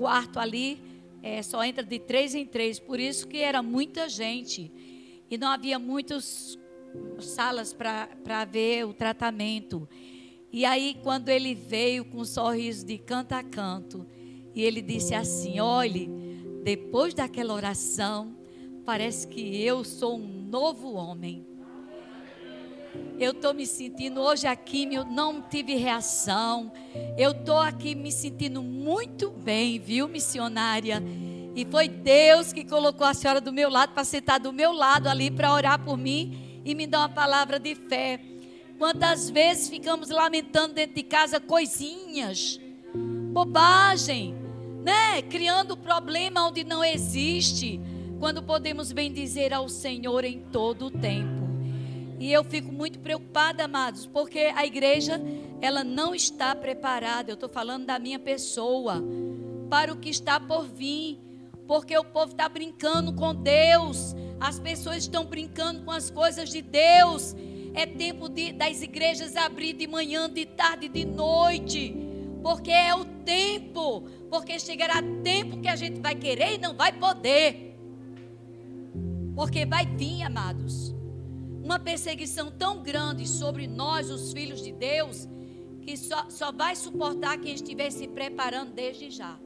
quarto ali é, só entra de três em três, por isso que era muita gente. E não havia muitas salas para ver o tratamento. E aí, quando ele veio com um sorriso de canto a canto, e ele disse assim: Olhe, depois daquela oração, parece que eu sou um novo homem. Eu estou me sentindo hoje aqui, eu não tive reação. Eu estou aqui me sentindo muito bem, viu, missionária? E foi Deus que colocou a senhora do meu lado para sentar do meu lado ali para orar por mim e me dar uma palavra de fé. Quantas vezes ficamos lamentando dentro de casa coisinhas, bobagem, né? Criando problema onde não existe, quando podemos bem dizer ao Senhor em todo o tempo. E eu fico muito preocupada, amados, porque a igreja, ela não está preparada. Eu estou falando da minha pessoa, para o que está por vir. Porque o povo está brincando com Deus, as pessoas estão brincando com as coisas de Deus. É tempo de, das igrejas abrir de manhã, de tarde, de noite. Porque é o tempo. Porque chegará tempo que a gente vai querer e não vai poder. Porque vai vir, amados uma perseguição tão grande sobre nós, os filhos de Deus, que só, só vai suportar quem estiver se preparando desde já.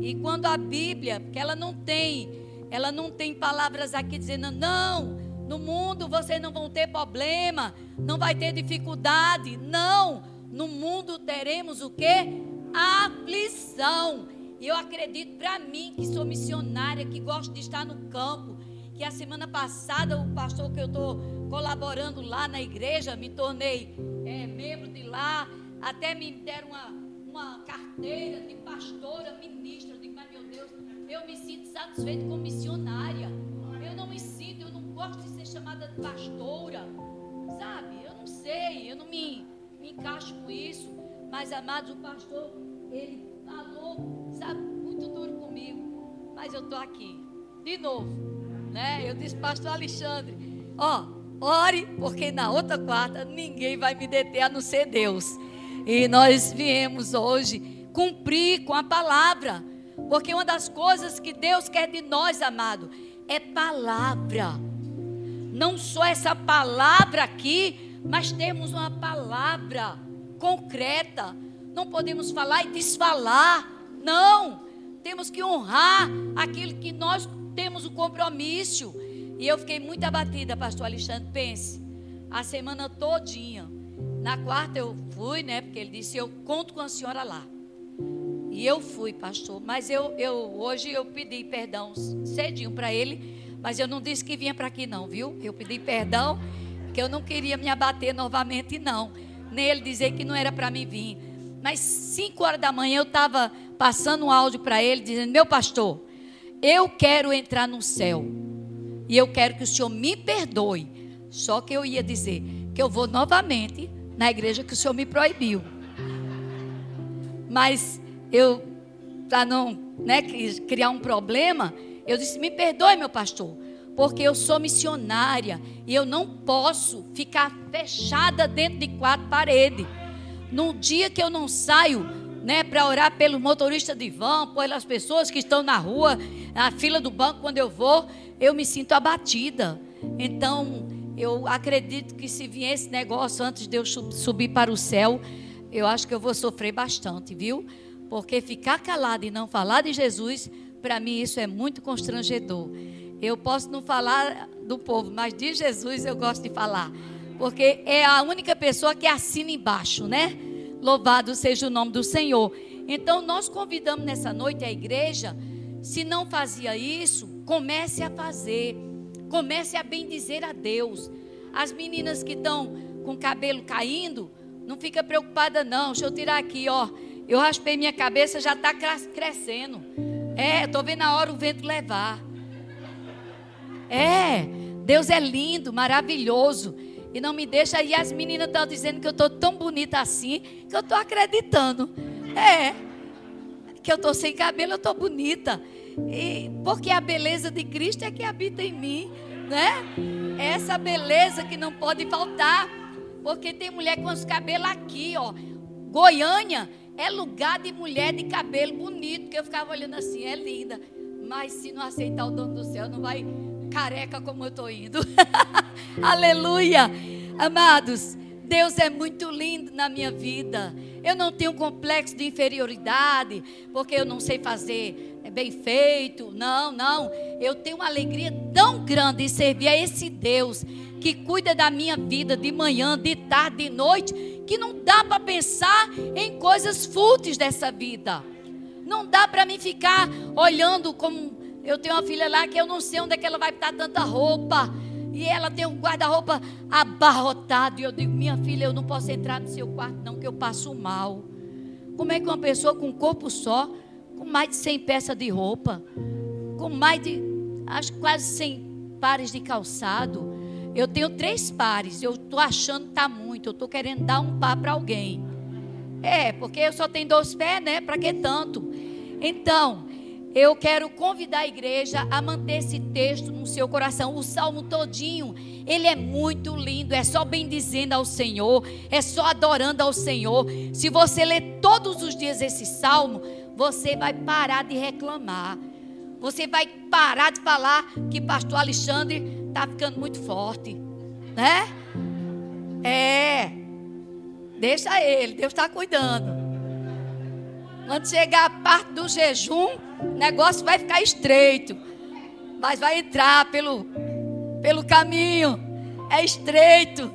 E quando a Bíblia, porque ela não tem, ela não tem palavras aqui dizendo, não, no mundo vocês não vão ter problema, não vai ter dificuldade. Não, no mundo teremos o que? Aflição. E eu acredito para mim, que sou missionária, que gosto de estar no campo, que a semana passada o pastor que eu estou colaborando lá na igreja, me tornei é, membro de lá, até me deram uma, uma carteira de pastora, ministra. Eu digo, mas meu Deus, eu me sinto satisfeito como missionária. Eu não me sinto, eu não gosto de ser chamada de pastora, sabe? Eu não sei, eu não me, me encaixo com isso. Mas, amados, o pastor, ele falou, sabe, muito duro comigo. Mas eu estou aqui, de novo né? Eu disse, pastor Alexandre, ó, ore, porque na outra quarta ninguém vai me deter a não ser Deus. E nós viemos hoje cumprir com a palavra. Porque uma das coisas que Deus quer de nós, amado, é palavra. Não só essa palavra aqui, mas temos uma palavra concreta. Não podemos falar e desfalar. Não. Temos que honrar aquilo que nós temos o compromisso. E eu fiquei muito abatida, pastor Alexandre. Pense, a semana todinha. Na quarta eu fui, né? Porque ele disse: Eu conto com a senhora lá. E eu fui, pastor. Mas eu, eu hoje eu pedi perdão cedinho para ele. Mas eu não disse que vinha para aqui, não, viu? Eu pedi perdão, que eu não queria me abater novamente, não. Nem ele dizer que não era para mim vir. Mas cinco horas da manhã eu estava passando um áudio para ele, dizendo: Meu pastor, eu quero entrar no céu. E eu quero que o Senhor me perdoe. Só que eu ia dizer que eu vou novamente na igreja que o Senhor me proibiu. Mas eu, para não né, criar um problema, eu disse: me perdoe, meu pastor, porque eu sou missionária e eu não posso ficar fechada dentro de quatro paredes. No dia que eu não saio né, para orar pelo motorista de van, pelas pessoas que estão na rua, na fila do banco, quando eu vou, eu me sinto abatida. Então, eu acredito que se vier esse negócio antes de eu subir para o céu, eu acho que eu vou sofrer bastante, viu? Porque ficar calado e não falar de Jesus, para mim isso é muito constrangedor. Eu posso não falar do povo, mas de Jesus eu gosto de falar. Porque é a única pessoa que assina embaixo, né? Louvado seja o nome do Senhor. Então, nós convidamos nessa noite a igreja, se não fazia isso, comece a fazer. Comece a bendizer a Deus. As meninas que estão com cabelo caindo, não fica preocupada não. Deixa eu tirar aqui, ó. Eu raspei minha cabeça, já está crescendo. É, estou vendo a hora o vento levar. É, Deus é lindo, maravilhoso. E não me deixa. E as meninas estão dizendo que eu estou tão bonita assim que eu estou acreditando. É. Que eu estou sem cabelo, eu estou bonita. E, porque a beleza de Cristo é que habita em mim. Né? É essa beleza que não pode faltar. Porque tem mulher com os cabelos aqui, ó. Goiânia, é lugar de mulher de cabelo bonito, que eu ficava olhando assim, é linda. Mas se não aceitar o dono do céu, não vai careca como eu estou indo. Aleluia. Amados, Deus é muito lindo na minha vida. Eu não tenho complexo de inferioridade, porque eu não sei fazer bem feito. Não, não. Eu tenho uma alegria tão grande em servir a esse Deus que cuida da minha vida de manhã, de tarde, de noite, que não dá para pensar em coisas fúteis dessa vida. Não dá para mim ficar olhando como eu tenho uma filha lá que eu não sei onde é que ela vai estar tanta roupa. E ela tem um guarda-roupa abarrotado. E eu digo, minha filha, eu não posso entrar no seu quarto, não, que eu passo mal. Como é que uma pessoa com um corpo só, com mais de 100 peças de roupa, com mais de, acho quase 100 pares de calçado. Eu tenho três pares, eu estou achando que está muito, eu estou querendo dar um par para alguém. É, porque eu só tenho dois pés, né? Para que tanto? Então, eu quero convidar a igreja a manter esse texto no seu coração. O salmo todinho, ele é muito lindo. É só bendizendo ao Senhor, é só adorando ao Senhor. Se você ler todos os dias esse salmo, você vai parar de reclamar. Você vai parar de falar que pastor Alexandre está ficando muito forte, né? É. Deixa ele, Deus está cuidando. Quando chegar a parte do jejum, o negócio vai ficar estreito. Mas vai entrar pelo, pelo caminho. É estreito.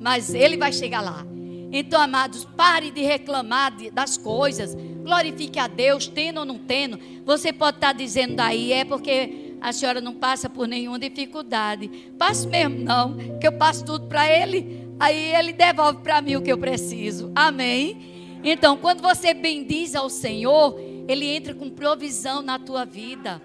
Mas ele vai chegar lá. Então, amados, pare de reclamar das coisas. Glorifique a Deus, tendo ou não tendo. Você pode estar dizendo daí, é porque a senhora não passa por nenhuma dificuldade. Passo mesmo, não, que eu passo tudo para ele. Aí ele devolve para mim o que eu preciso. Amém? Então, quando você bendiz ao Senhor, ele entra com provisão na tua vida.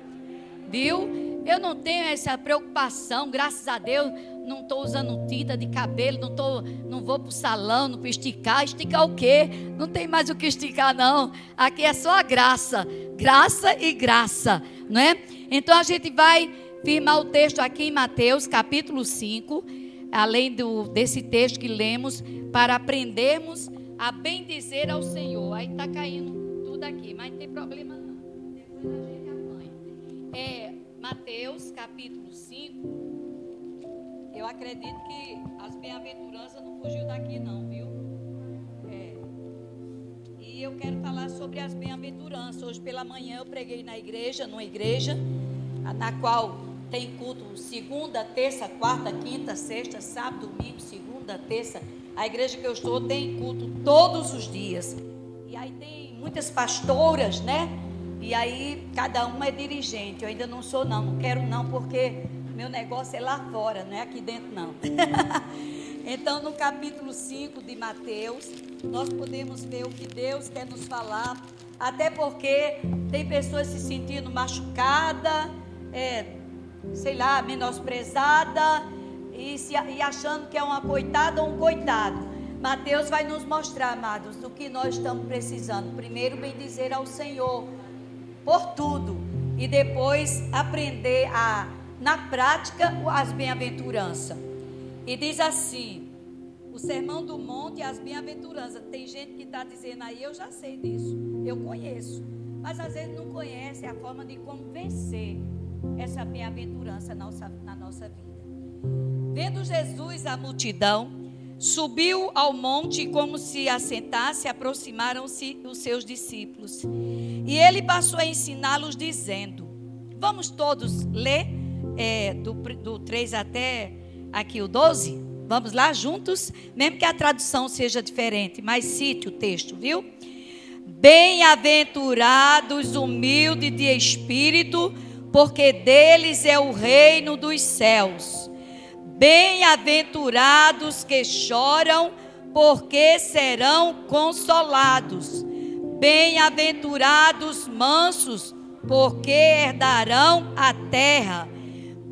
Viu? Eu não tenho essa preocupação, graças a Deus, não estou usando tinta de cabelo, não, tô, não vou para o salão, não para esticar. Esticar o quê? Não tem mais o que esticar, não. Aqui é só a graça. Graça e graça, não é? Então a gente vai firmar o texto aqui em Mateus, capítulo 5, além do, desse texto que lemos, para aprendermos a bendizer ao Senhor. Aí está caindo daqui, mas não tem problema não. Depois a gente apanha. É, Mateus capítulo 5. Eu acredito que as bem-aventuranças não fugiu daqui não, viu? É. E eu quero falar sobre as bem-aventuranças. Hoje pela manhã eu preguei na igreja, numa igreja, na qual tem culto segunda, terça, quarta, quinta, sexta, sábado, domingo, segunda, terça. A igreja que eu estou tem culto todos os dias. E aí tem muitas pastoras, né? E aí cada uma é dirigente. Eu ainda não sou não, não quero não, porque meu negócio é lá fora, não é aqui dentro não. então no capítulo 5 de Mateus, nós podemos ver o que Deus quer nos falar, até porque tem pessoas se sentindo machucada, é, sei lá, menosprezada e, se, e achando que é uma coitada ou um coitado. Mateus vai nos mostrar, amados, do que nós estamos precisando. Primeiro, bem dizer ao Senhor por tudo e depois aprender a, na prática, as bem-aventuranças. E diz assim: o sermão do monte as bem-aventuranças. Tem gente que está dizendo aí, eu já sei disso, eu conheço, mas às vezes não conhece a forma de como vencer essa bem-aventurança na nossa, na nossa vida. Vendo Jesus a multidão, Subiu ao monte como se assentasse, aproximaram-se os seus discípulos. E ele passou a ensiná-los, dizendo: Vamos todos ler é, do, do 3 até aqui o 12? Vamos lá juntos? Mesmo que a tradução seja diferente, mas cite o texto, viu? Bem-aventurados humildes de espírito, porque deles é o reino dos céus. Bem-aventurados que choram, porque serão consolados. Bem-aventurados mansos, porque herdarão a terra.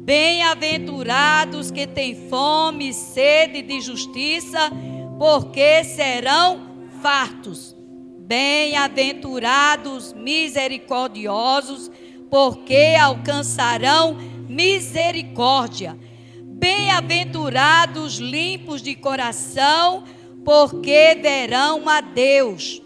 Bem-aventurados que têm fome e sede de justiça, porque serão fartos. Bem-aventurados misericordiosos, porque alcançarão misericórdia. Bem-aventurados limpos de coração, porque verão a Deus.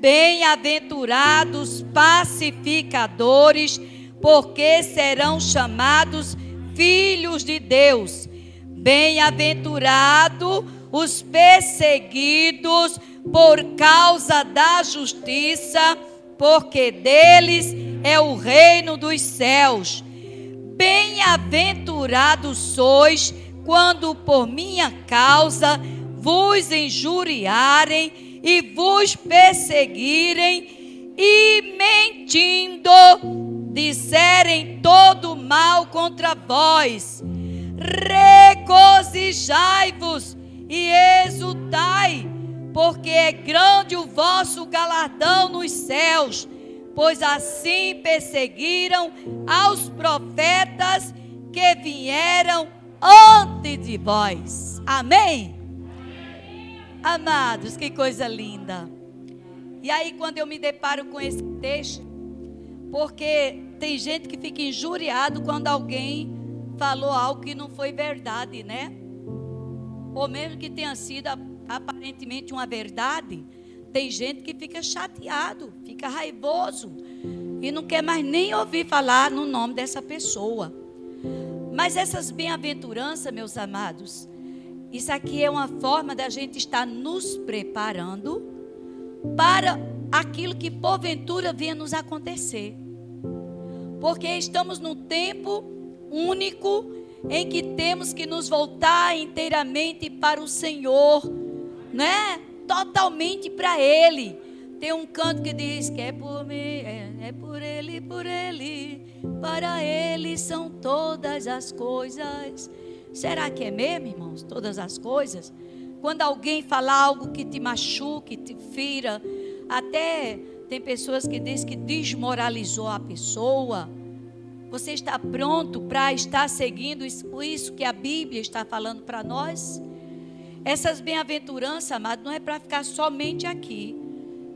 Bem-aventurados pacificadores, porque serão chamados filhos de Deus. Bem-aventurado os perseguidos por causa da justiça, porque deles é o reino dos céus. Bem-aventurados sois quando por minha causa vos injuriarem e vos perseguirem e mentindo disserem todo mal contra vós. Regozijai-vos e exultai, porque é grande o vosso galardão nos céus, pois assim perseguiram aos profetas que vieram antes de vós. Amém? Amados, que coisa linda. E aí, quando eu me deparo com esse texto, porque tem gente que fica injuriado quando alguém falou algo que não foi verdade, né? ou mesmo que tenha sido aparentemente uma verdade, tem gente que fica chateado, fica raivoso e não quer mais nem ouvir falar no nome dessa pessoa. Mas essas bem-aventuranças, meus amados, isso aqui é uma forma da gente estar nos preparando para aquilo que porventura venha nos acontecer. Porque estamos num tempo único em que temos que nos voltar inteiramente para o Senhor, né? Totalmente para Ele. Tem um canto que diz que é por mim, é, é por Ele, por Ele, para Ele são todas as coisas. Será que é mesmo, irmãos? Todas as coisas? Quando alguém fala algo que te machuque, te fira, até tem pessoas que dizem que desmoralizou a pessoa você está pronto para estar seguindo isso que a Bíblia está falando para nós? Essas bem-aventuranças, amado, não é para ficar somente aqui.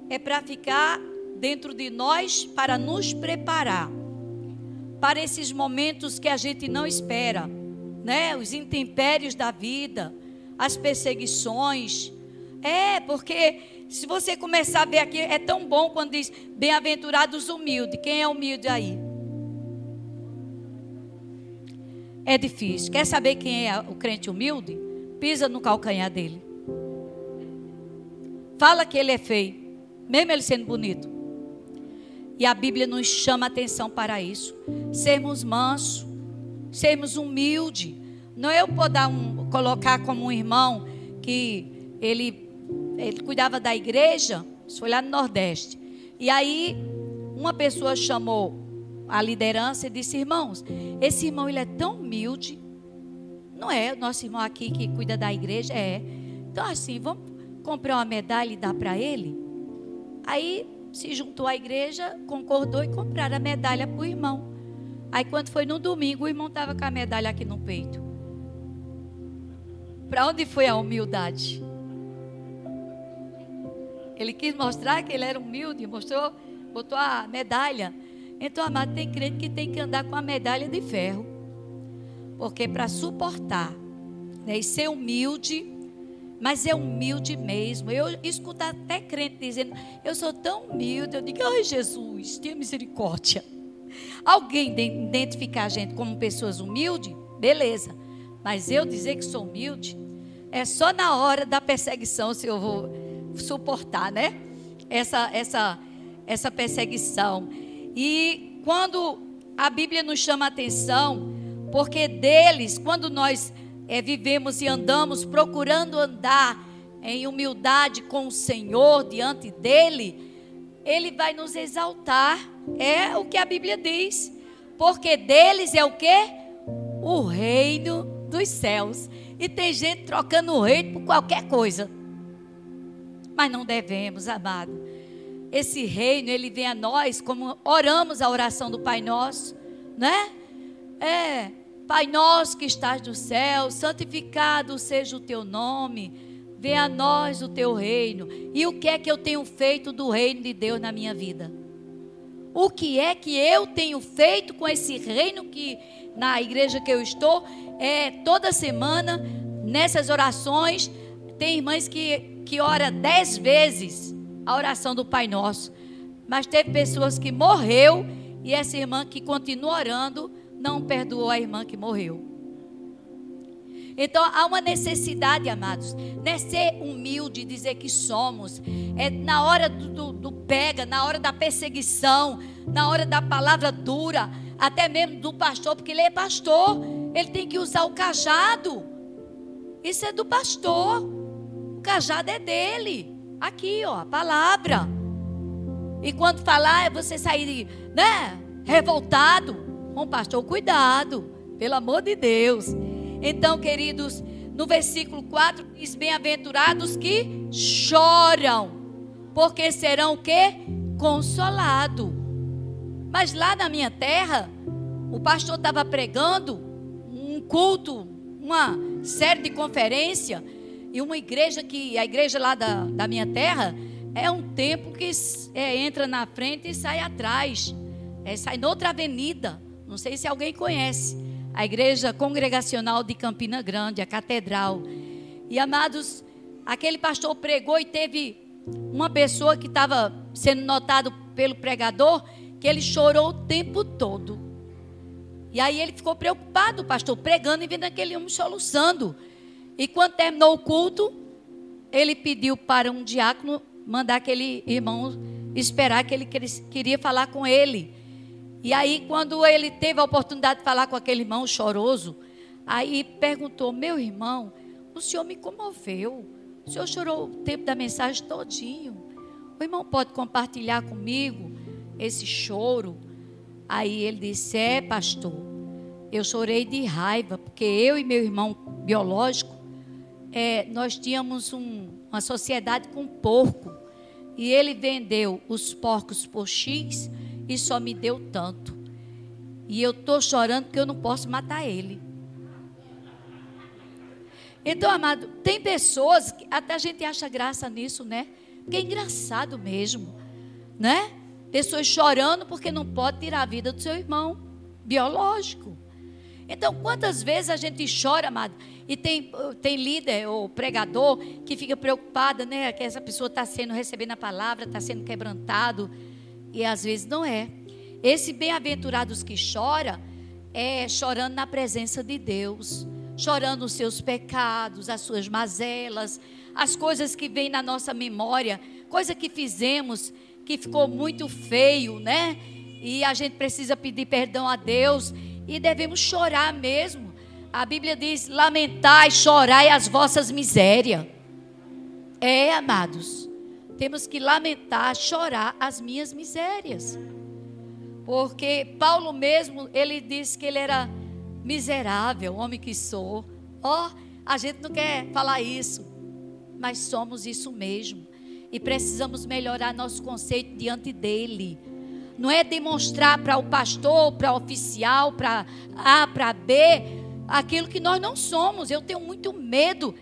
É para ficar dentro de nós para nos preparar para esses momentos que a gente não espera, né? Os intempéries da vida, as perseguições. É, porque se você começar a ver aqui, é tão bom quando diz bem-aventurados humildes. Quem é humilde aí? é difícil. Quer saber quem é o crente humilde? Pisa no calcanhar dele. Fala que ele é feio, mesmo ele sendo bonito. E a Bíblia nos chama atenção para isso. Sermos mansos, sermos humildes. Não é eu poder um, colocar como um irmão que ele, ele cuidava da igreja, isso foi lá no Nordeste. E aí, uma pessoa chamou a liderança e disse: Irmãos, esse irmão ele é tão humilde. Não é o nosso irmão aqui que cuida da igreja? É. Então, assim, vamos comprar uma medalha e dar para ele? Aí se juntou à igreja, concordou e compraram a medalha para o irmão. Aí, quando foi no domingo, o irmão estava com a medalha aqui no peito. Para onde foi a humildade? Ele quis mostrar que ele era humilde, mostrou, botou a medalha. Então, amado, tem crente que tem que andar com a medalha de ferro. Porque para suportar né, e ser humilde, mas é humilde mesmo. Eu escuto até crente dizendo: Eu sou tão humilde. Eu digo: Ai, Jesus, tenha misericórdia. Alguém identificar a gente como pessoas humildes, beleza. Mas eu dizer que sou humilde, é só na hora da perseguição se eu vou suportar, né? Essa, essa, essa perseguição. E quando a Bíblia nos chama a atenção, porque deles, quando nós é, vivemos e andamos procurando andar em humildade com o Senhor diante dele, ele vai nos exaltar. É o que a Bíblia diz. Porque deles é o que? O reino dos céus. E tem gente trocando o reino por qualquer coisa. Mas não devemos, amado esse reino, ele vem a nós, como oramos a oração do Pai Nosso, né? É, Pai Nosso que estás no céu, santificado seja o teu nome, venha a nós o teu reino. E o que é que eu tenho feito do reino de Deus na minha vida? O que é que eu tenho feito com esse reino que na igreja que eu estou, é toda semana, nessas orações, tem irmãs que, que ora dez vezes a oração do Pai Nosso. Mas teve pessoas que morreu e essa irmã que continua orando não perdoou a irmã que morreu. Então há uma necessidade, amados, não é ser humilde, dizer que somos, é na hora do, do, do, pega, na hora da perseguição, na hora da palavra dura, até mesmo do pastor, porque ele é pastor, ele tem que usar o cajado. Isso é do pastor, o cajado é dele. Aqui, ó, a palavra. E quando falar, é você sair, né, revoltado. Bom, pastor, cuidado, pelo amor de Deus. Então, queridos, no versículo 4 diz: Bem-aventurados que choram, porque serão o quê? Consolado. Mas lá na minha terra, o pastor estava pregando um culto, uma série de conferência, e uma igreja que, a igreja lá da, da minha terra, é um tempo que é, entra na frente e sai atrás. É, sai noutra avenida. Não sei se alguém conhece. A igreja congregacional de Campina Grande, a catedral. E amados, aquele pastor pregou e teve uma pessoa que estava sendo notado pelo pregador, que ele chorou o tempo todo. E aí ele ficou preocupado, pastor, pregando e vendo aquele homem soluçando. E quando terminou o culto, ele pediu para um diácono mandar aquele irmão esperar que ele queria falar com ele. E aí, quando ele teve a oportunidade de falar com aquele irmão choroso, aí perguntou: Meu irmão, o senhor me comoveu. O senhor chorou o tempo da mensagem todinho. O irmão pode compartilhar comigo esse choro? Aí ele disse: É, pastor, eu chorei de raiva, porque eu e meu irmão biológico, é, nós tínhamos um, uma sociedade com porco. E ele vendeu os porcos por X e só me deu tanto. E eu estou chorando porque eu não posso matar ele. Então, amado, tem pessoas que até a gente acha graça nisso, né? Porque é engraçado mesmo, né? Pessoas chorando porque não pode tirar a vida do seu irmão biológico. Então, quantas vezes a gente chora, amado? E tem, tem líder ou pregador que fica preocupada, né? Que essa pessoa está sendo, recebendo a palavra, está sendo quebrantado. E às vezes não é. Esse bem-aventurados que chora, é chorando na presença de Deus. Chorando os seus pecados, as suas mazelas, as coisas que vêm na nossa memória, coisa que fizemos que ficou muito feio, né? E a gente precisa pedir perdão a Deus e devemos chorar mesmo. A Bíblia diz: lamentai, chorai as vossas misérias. É, amados, temos que lamentar, chorar as minhas misérias. Porque Paulo mesmo, ele disse que ele era miserável, homem que sou. Ó, oh, a gente não quer falar isso, mas somos isso mesmo. E precisamos melhorar nosso conceito diante dele não é demonstrar para o pastor, para o oficial, para A, para B, aquilo que nós não somos. Eu tenho muito medo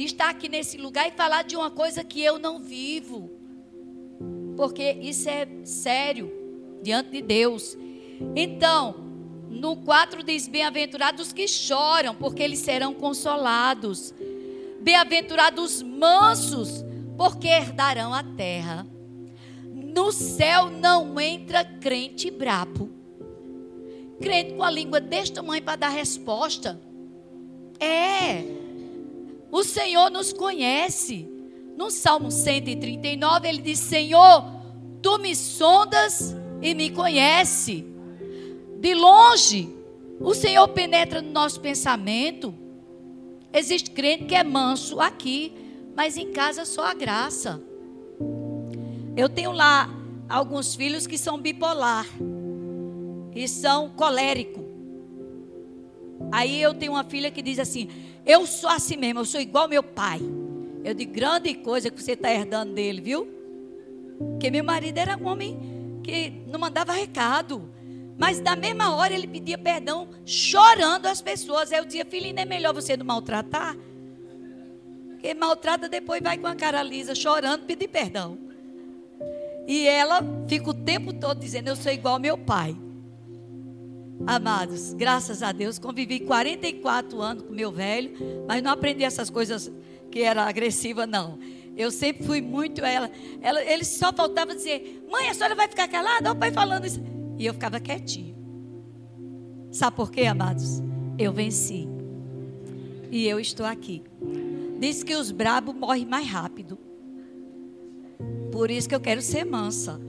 de estar aqui nesse lugar e falar de uma coisa que eu não vivo. Porque isso é sério diante de Deus. Então, no 4 diz: Bem-aventurados que choram, porque eles serão consolados. Bem-aventurados mansos, porque herdarão a terra. No céu não entra crente brabo. Crente com a língua deste tamanho para dar resposta. É. O Senhor nos conhece. No Salmo 139 ele diz: Senhor, tu me sondas e me conhece. De longe, o Senhor penetra no nosso pensamento. Existe crente que é manso aqui, mas em casa só a graça. Eu tenho lá alguns filhos que são bipolar e são colérico. Aí eu tenho uma filha que diz assim: Eu sou assim mesmo, eu sou igual meu pai. Eu digo, grande coisa que você está herdando dele, viu? Porque meu marido era um homem que não mandava recado. Mas na mesma hora ele pedia perdão, chorando às pessoas. Aí eu dizia, filhinho, não é melhor você não maltratar? Porque maltrata depois vai com a cara lisa, chorando, pedir perdão. E ela fica o tempo todo dizendo: Eu sou igual ao meu pai. Amados, graças a Deus, convivi 44 anos com meu velho, mas não aprendi essas coisas que era agressiva, não. Eu sempre fui muito ela. ela ele só faltava dizer: Mãe, a senhora vai ficar calada? Olha o pai falando isso. E eu ficava quietinho. Sabe por quê, amados? Eu venci. E eu estou aqui. Diz que os brabos morrem mais rápido. Por isso que eu quero ser mansa.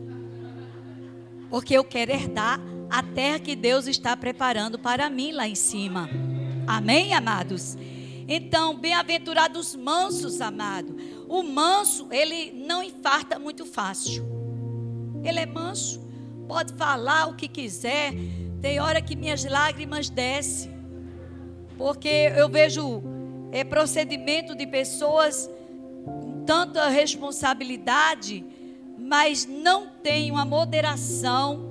Porque eu quero herdar a terra que Deus está preparando para mim lá em cima. Amém, amados? Então, bem-aventurados mansos, amado. O manso, ele não infarta muito fácil. Ele é manso, pode falar o que quiser. Tem hora que minhas lágrimas descem. Porque eu vejo é, procedimento de pessoas com tanta responsabilidade, mas não tem uma moderação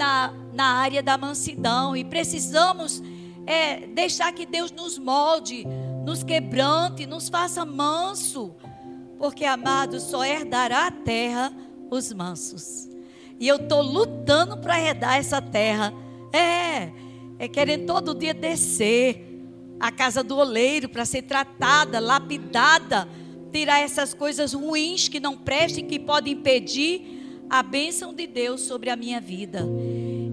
na, na área da mansidão. E precisamos é, deixar que Deus nos molde, nos quebrante, nos faça manso. Porque, amado, só herdará a terra os mansos. E eu estou lutando para herdar essa terra. É, é querendo todo dia descer a casa do oleiro para ser tratada, lapidada, tirar essas coisas ruins que não prestem, que podem impedir a bênção de Deus sobre a minha vida.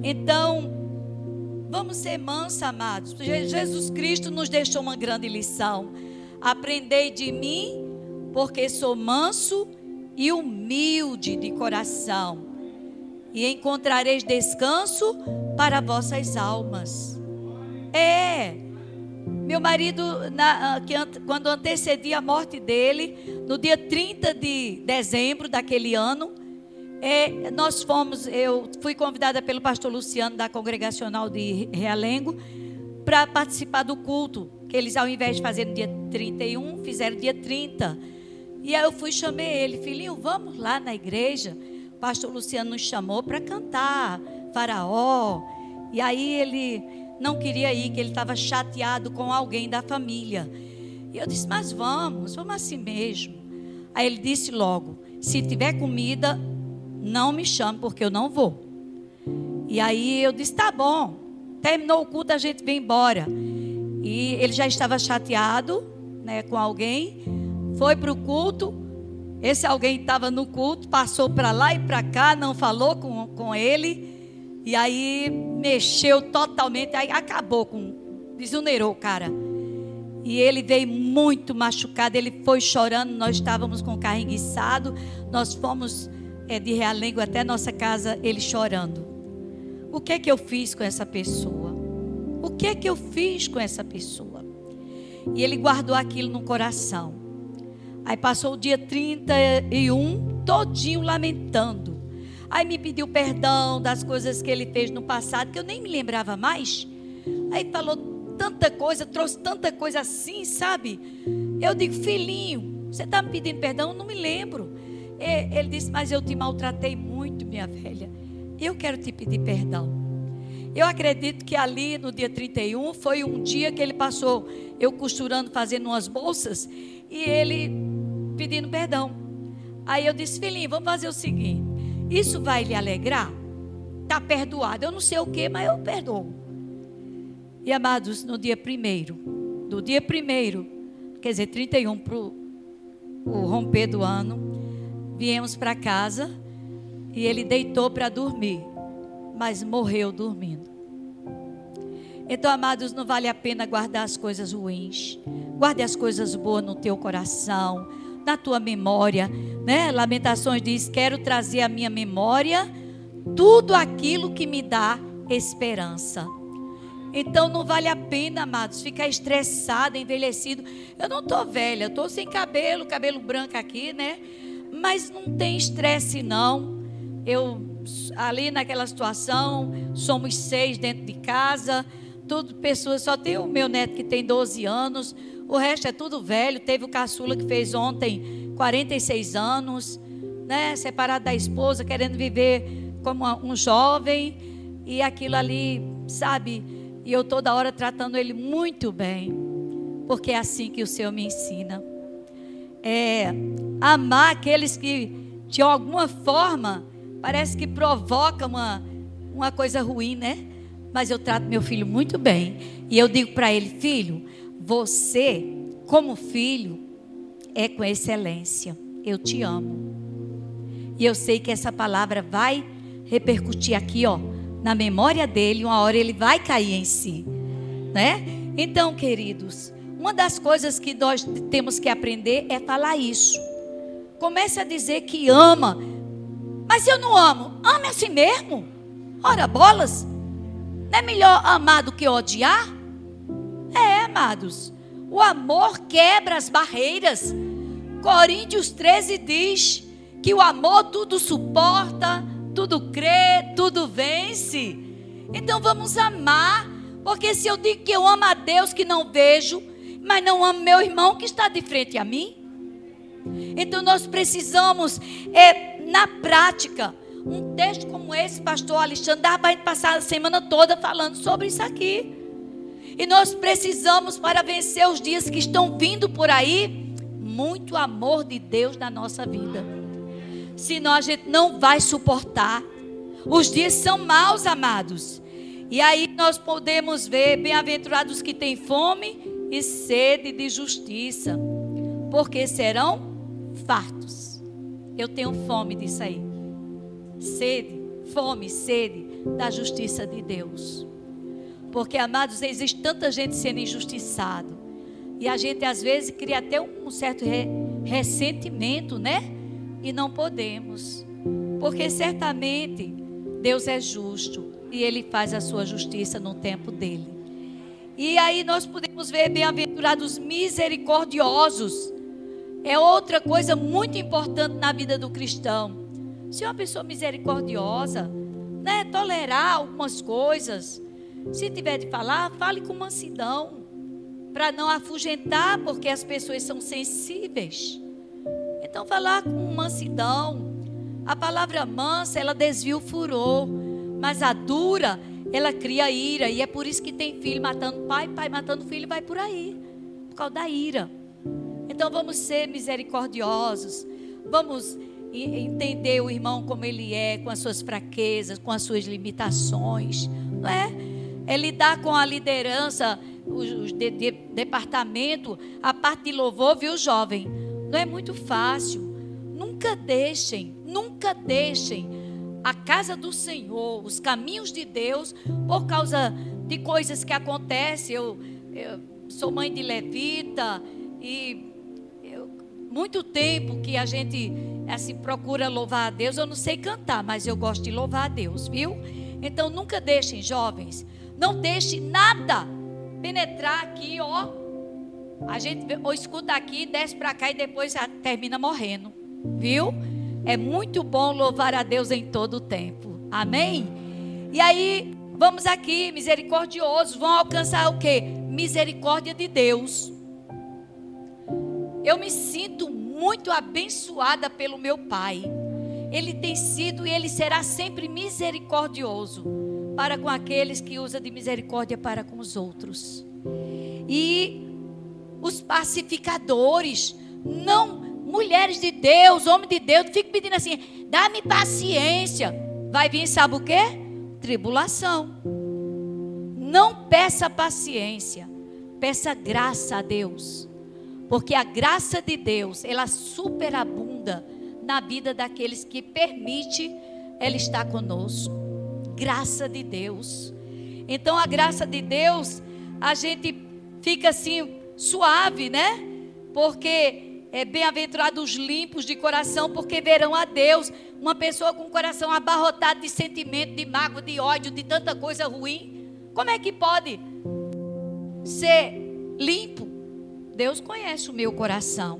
Então, vamos ser mansos, amados. Jesus Cristo nos deixou uma grande lição. Aprendei de mim, porque sou manso e humilde de coração, e encontrareis descanso para vossas almas. É. Meu marido, na, que, quando antecedia a morte dele, no dia 30 de dezembro daquele ano, é, nós fomos, eu fui convidada pelo pastor Luciano da Congregacional de Realengo para participar do culto, que eles ao invés de fazer no dia 31, fizeram dia 30. E aí eu fui chamei ele, filhinho, vamos lá na igreja. O pastor Luciano nos chamou para cantar Faraó. E aí ele não queria ir, que ele estava chateado com alguém da família. E eu disse, mas vamos, vamos assim mesmo. Aí ele disse logo: se tiver comida, não me chame, porque eu não vou. E aí eu disse: tá bom. Terminou o culto, a gente vem embora. E ele já estava chateado né, com alguém, foi para o culto. Esse alguém estava no culto, passou para lá e para cá, não falou com, com ele. E aí mexeu totalmente, aí acabou com, desunerou o cara. E ele veio muito machucado, ele foi chorando, nós estávamos com o carro enguiçado, nós fomos é, de Realengo até nossa casa, ele chorando. O que é que eu fiz com essa pessoa? O que é que eu fiz com essa pessoa? E ele guardou aquilo no coração. Aí passou o dia 31, todinho lamentando. Aí me pediu perdão das coisas que ele fez no passado, que eu nem me lembrava mais. Aí falou tanta coisa, trouxe tanta coisa assim, sabe? Eu digo, filhinho, você está me pedindo perdão? Eu não me lembro. Ele disse, mas eu te maltratei muito, minha velha. Eu quero te pedir perdão. Eu acredito que ali no dia 31 foi um dia que ele passou, eu costurando, fazendo umas bolsas, e ele pedindo perdão. Aí eu disse, filhinho, vamos fazer o seguinte: isso vai lhe alegrar? Está perdoado. Eu não sei o que, mas eu perdoo. E amados, no dia primeiro, do dia primeiro, quer dizer, 31 para o romper do ano, viemos para casa e ele deitou para dormir, mas morreu dormindo. Então, amados, não vale a pena guardar as coisas ruins. Guarde as coisas boas no teu coração na tua memória, né? Lamentações diz: "Quero trazer à minha memória tudo aquilo que me dá esperança". Então não vale a pena, amados, ficar estressado, envelhecido. Eu não estou velha, eu estou sem cabelo, cabelo branco aqui, né? Mas não tem estresse, não. Eu, ali naquela situação, somos seis dentro de casa, tudo pessoas, só tem o meu neto que tem 12 anos, o resto é tudo velho. Teve o caçula que fez ontem 46 anos, né? Separado da esposa, querendo viver como um jovem. E aquilo ali, sabe? E eu toda hora tratando ele muito bem. Porque é assim que o Senhor me ensina. É amar aqueles que, de alguma forma, parece que provoca uma, uma coisa ruim, né? Mas eu trato meu filho muito bem. E eu digo para ele, filho, você, como filho, é com excelência. Eu te amo. E eu sei que essa palavra vai repercutir aqui, ó, na memória dele, uma hora ele vai cair em si, né? Então, queridos, uma das coisas que nós temos que aprender é falar isso. Comece a dizer que ama. Mas eu não amo, ame a si mesmo. Ora, bolas. Não é melhor amar do que odiar? É, amados. O amor quebra as barreiras. Coríntios 13 diz que o amor tudo suporta, tudo crê, tudo vence. Então vamos amar, porque se eu digo que eu amo a Deus que não vejo, mas não amo meu irmão que está de frente a mim, então nós precisamos, é, na prática, um texto como esse, pastor Alexandre, dá para passar a semana toda falando sobre isso aqui. E nós precisamos, para vencer os dias que estão vindo por aí, muito amor de Deus na nossa vida. Senão a gente não vai suportar. Os dias são maus, amados. E aí nós podemos ver, bem-aventurados que têm fome e sede de justiça, porque serão fartos. Eu tenho fome disso aí. Sede, fome, sede da justiça de Deus. Porque, amados, existe tanta gente sendo injustiçado. E a gente às vezes cria até um certo re ressentimento, né? E não podemos. Porque certamente Deus é justo e ele faz a sua justiça no tempo dele. E aí nós podemos ver bem-aventurados misericordiosos é outra coisa muito importante na vida do cristão. Ser uma pessoa misericordiosa, né? tolerar algumas coisas. Se tiver de falar, fale com mansidão, para não afugentar, porque as pessoas são sensíveis. Então, falar com mansidão. A palavra mansa, ela desvia o furor, mas a dura, ela cria ira, e é por isso que tem filho matando pai, pai matando filho, vai por aí, por causa da ira. Então vamos ser misericordiosos. Vamos entender o irmão como ele é, com as suas fraquezas, com as suas limitações, não é? É lidar com a liderança, o de, de, departamento, a parte de louvor, viu, jovem? Não é muito fácil. Nunca deixem, nunca deixem a casa do Senhor, os caminhos de Deus, por causa de coisas que acontecem. Eu, eu sou mãe de levita e muito tempo que a gente assim procura louvar a Deus. Eu não sei cantar, mas eu gosto de louvar a Deus, viu? Então nunca deixem, jovens, não deixem nada penetrar aqui, ó. A gente ou escuta aqui, desce para cá e depois termina morrendo, viu? É muito bom louvar a Deus em todo o tempo. Amém? E aí, vamos aqui, misericordiosos, vão alcançar o quê? Misericórdia de Deus. Eu me sinto muito abençoada pelo meu Pai. Ele tem sido e ele será sempre misericordioso para com aqueles que usa de misericórdia para com os outros. E os pacificadores, não mulheres de Deus, homem de Deus, fico pedindo assim: dá-me paciência. Vai vir, sabe o que? Tribulação. Não peça paciência, peça graça a Deus. Porque a graça de Deus, ela superabunda na vida daqueles que permite ela estar conosco. Graça de Deus. Então a graça de Deus, a gente fica assim suave, né? Porque é bem-aventurados limpos de coração, porque verão a Deus. Uma pessoa com o coração abarrotado de sentimento, de mágoa, de ódio, de tanta coisa ruim, como é que pode ser limpo? Deus conhece o meu coração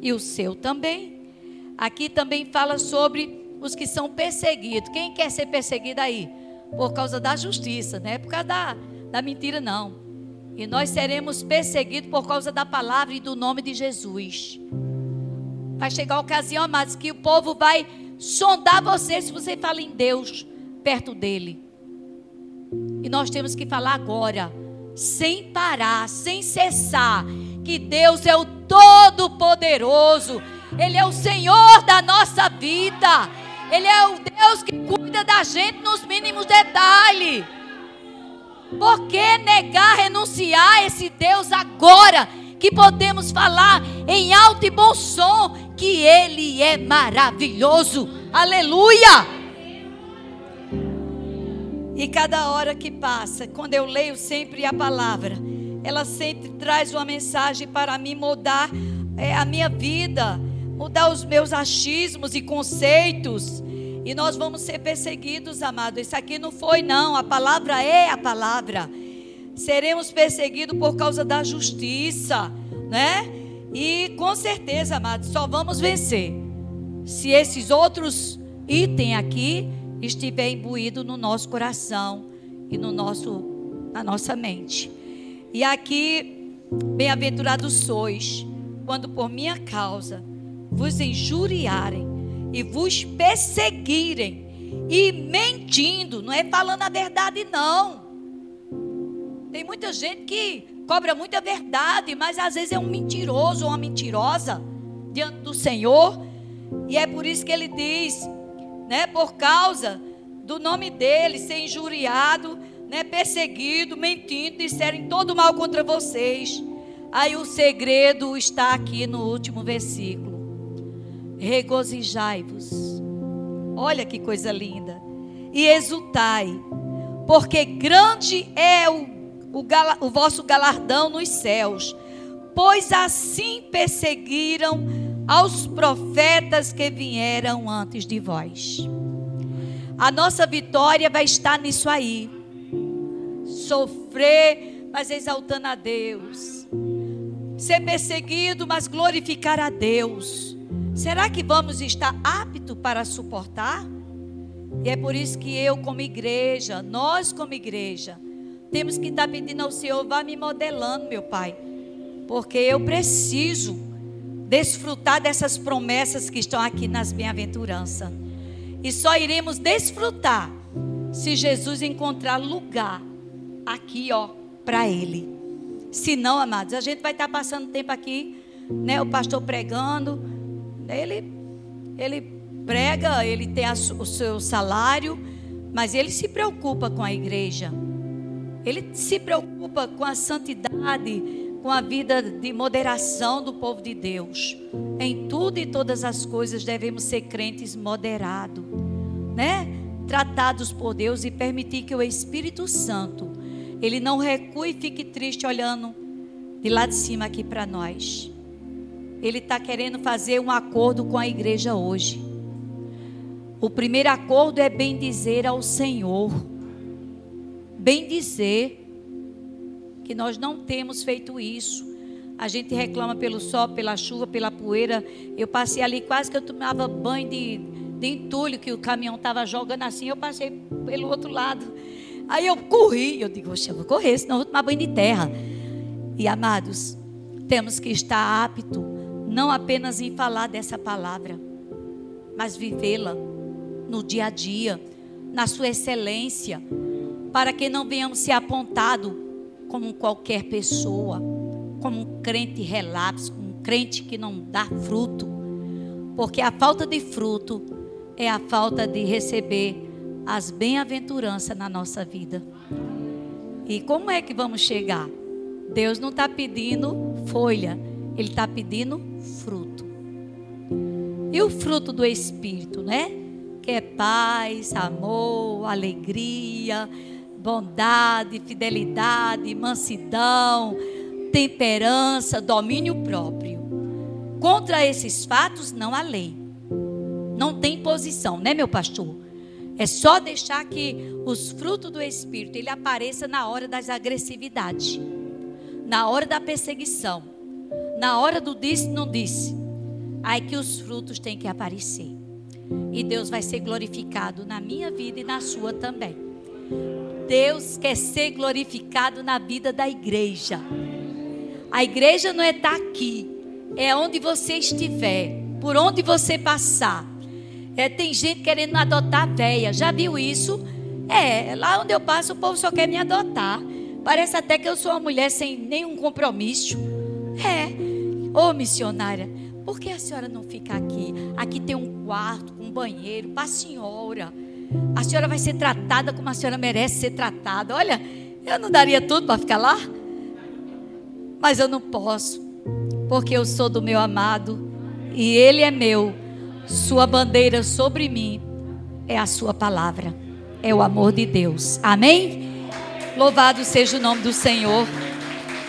e o seu também. Aqui também fala sobre os que são perseguidos. Quem quer ser perseguido aí? Por causa da justiça, não é por causa da, da mentira, não. E nós seremos perseguidos por causa da palavra e do nome de Jesus. Vai chegar a ocasião, amados, que o povo vai sondar você se você fala em Deus perto dele. E nós temos que falar agora, sem parar, sem cessar que Deus é o Todo-Poderoso, Ele é o Senhor da nossa vida, Ele é o Deus que cuida da gente nos mínimos detalhes. Por que negar, renunciar a esse Deus agora que podemos falar em alto e bom som que Ele é maravilhoso. Aleluia! E cada hora que passa, quando eu leio sempre a palavra, ela sempre traz uma mensagem para mim mudar é, a minha vida, mudar os meus achismos e conceitos. E nós vamos ser perseguidos, amado. Isso aqui não foi, não. A palavra é a palavra. Seremos perseguidos por causa da justiça, né? E com certeza, amado, só vamos vencer se esses outros itens aqui estiver imbuído no nosso coração e no nosso na nossa mente. E aqui, bem-aventurados sois, quando por minha causa vos injuriarem e vos perseguirem e mentindo, não é falando a verdade não. Tem muita gente que cobra muita verdade, mas às vezes é um mentiroso ou uma mentirosa diante do Senhor. E é por isso que ele diz: né, por causa do nome dele ser injuriado, né, perseguido, mentindo, disserem todo mal contra vocês. Aí o segredo está aqui no último versículo. Regozijai-vos. Olha que coisa linda. E exultai, porque grande é o, o, o vosso galardão nos céus, pois assim perseguiram aos profetas que vieram antes de vós. A nossa vitória vai estar nisso aí. Sofrer, mas exaltando a Deus. Ser perseguido, mas glorificar a Deus. Será que vamos estar aptos para suportar? E é por isso que eu, como igreja, nós, como igreja, temos que estar pedindo ao Senhor, vá me modelando, meu Pai, porque eu preciso desfrutar dessas promessas que estão aqui nas bem-aventuranças. E só iremos desfrutar se Jesus encontrar lugar aqui, ó, para Ele. Se não, amados, a gente vai estar passando tempo aqui, né? O pastor pregando, ele, ele prega, ele tem a, o seu salário, mas ele se preocupa com a igreja. Ele se preocupa com a santidade, com a vida de moderação do povo de Deus. Em tudo e todas as coisas devemos ser crentes moderados, né? Tratados por Deus e permitir que o Espírito Santo ele não recue e fique triste olhando de lá de cima aqui para nós. Ele está querendo fazer um acordo com a igreja hoje. O primeiro acordo é bem dizer ao Senhor. Bem dizer que nós não temos feito isso. A gente reclama pelo sol, pela chuva, pela poeira. Eu passei ali quase que eu tomava banho de, de entulho que o caminhão estava jogando assim. Eu passei pelo outro lado. Aí eu corri. Eu digo, eu vou correr, senão eu vou tomar banho de terra. E amados, temos que estar apto, não apenas em falar dessa palavra, mas vivê-la no dia a dia, na sua excelência, para que não venhamos ser apontados como qualquer pessoa, como um crente relapso, um crente que não dá fruto. Porque a falta de fruto é a falta de receber as bem-aventuranças na nossa vida. E como é que vamos chegar? Deus não está pedindo folha, Ele está pedindo fruto. E o fruto do Espírito, né? Que é paz, amor, alegria, bondade, fidelidade, mansidão, temperança, domínio próprio. Contra esses fatos não há lei. Não tem posição, né, meu pastor? É só deixar que os frutos do Espírito ele apareça na hora das agressividades, na hora da perseguição, na hora do disse não disse. Aí que os frutos têm que aparecer. E Deus vai ser glorificado na minha vida e na sua também. Deus quer ser glorificado na vida da igreja. A igreja não é estar tá aqui, é onde você estiver, por onde você passar. É, tem gente querendo adotar véia. Já viu isso? É, lá onde eu passo, o povo só quer me adotar. Parece até que eu sou uma mulher sem nenhum compromisso. É. Ô missionária, por que a senhora não fica aqui? Aqui tem um quarto, um banheiro para a senhora. A senhora vai ser tratada como a senhora merece ser tratada. Olha, eu não daria tudo para ficar lá. Mas eu não posso. porque eu sou do meu amado e ele é meu. Sua bandeira sobre mim é a sua palavra, é o amor de Deus. Amém? Louvado seja o nome do Senhor.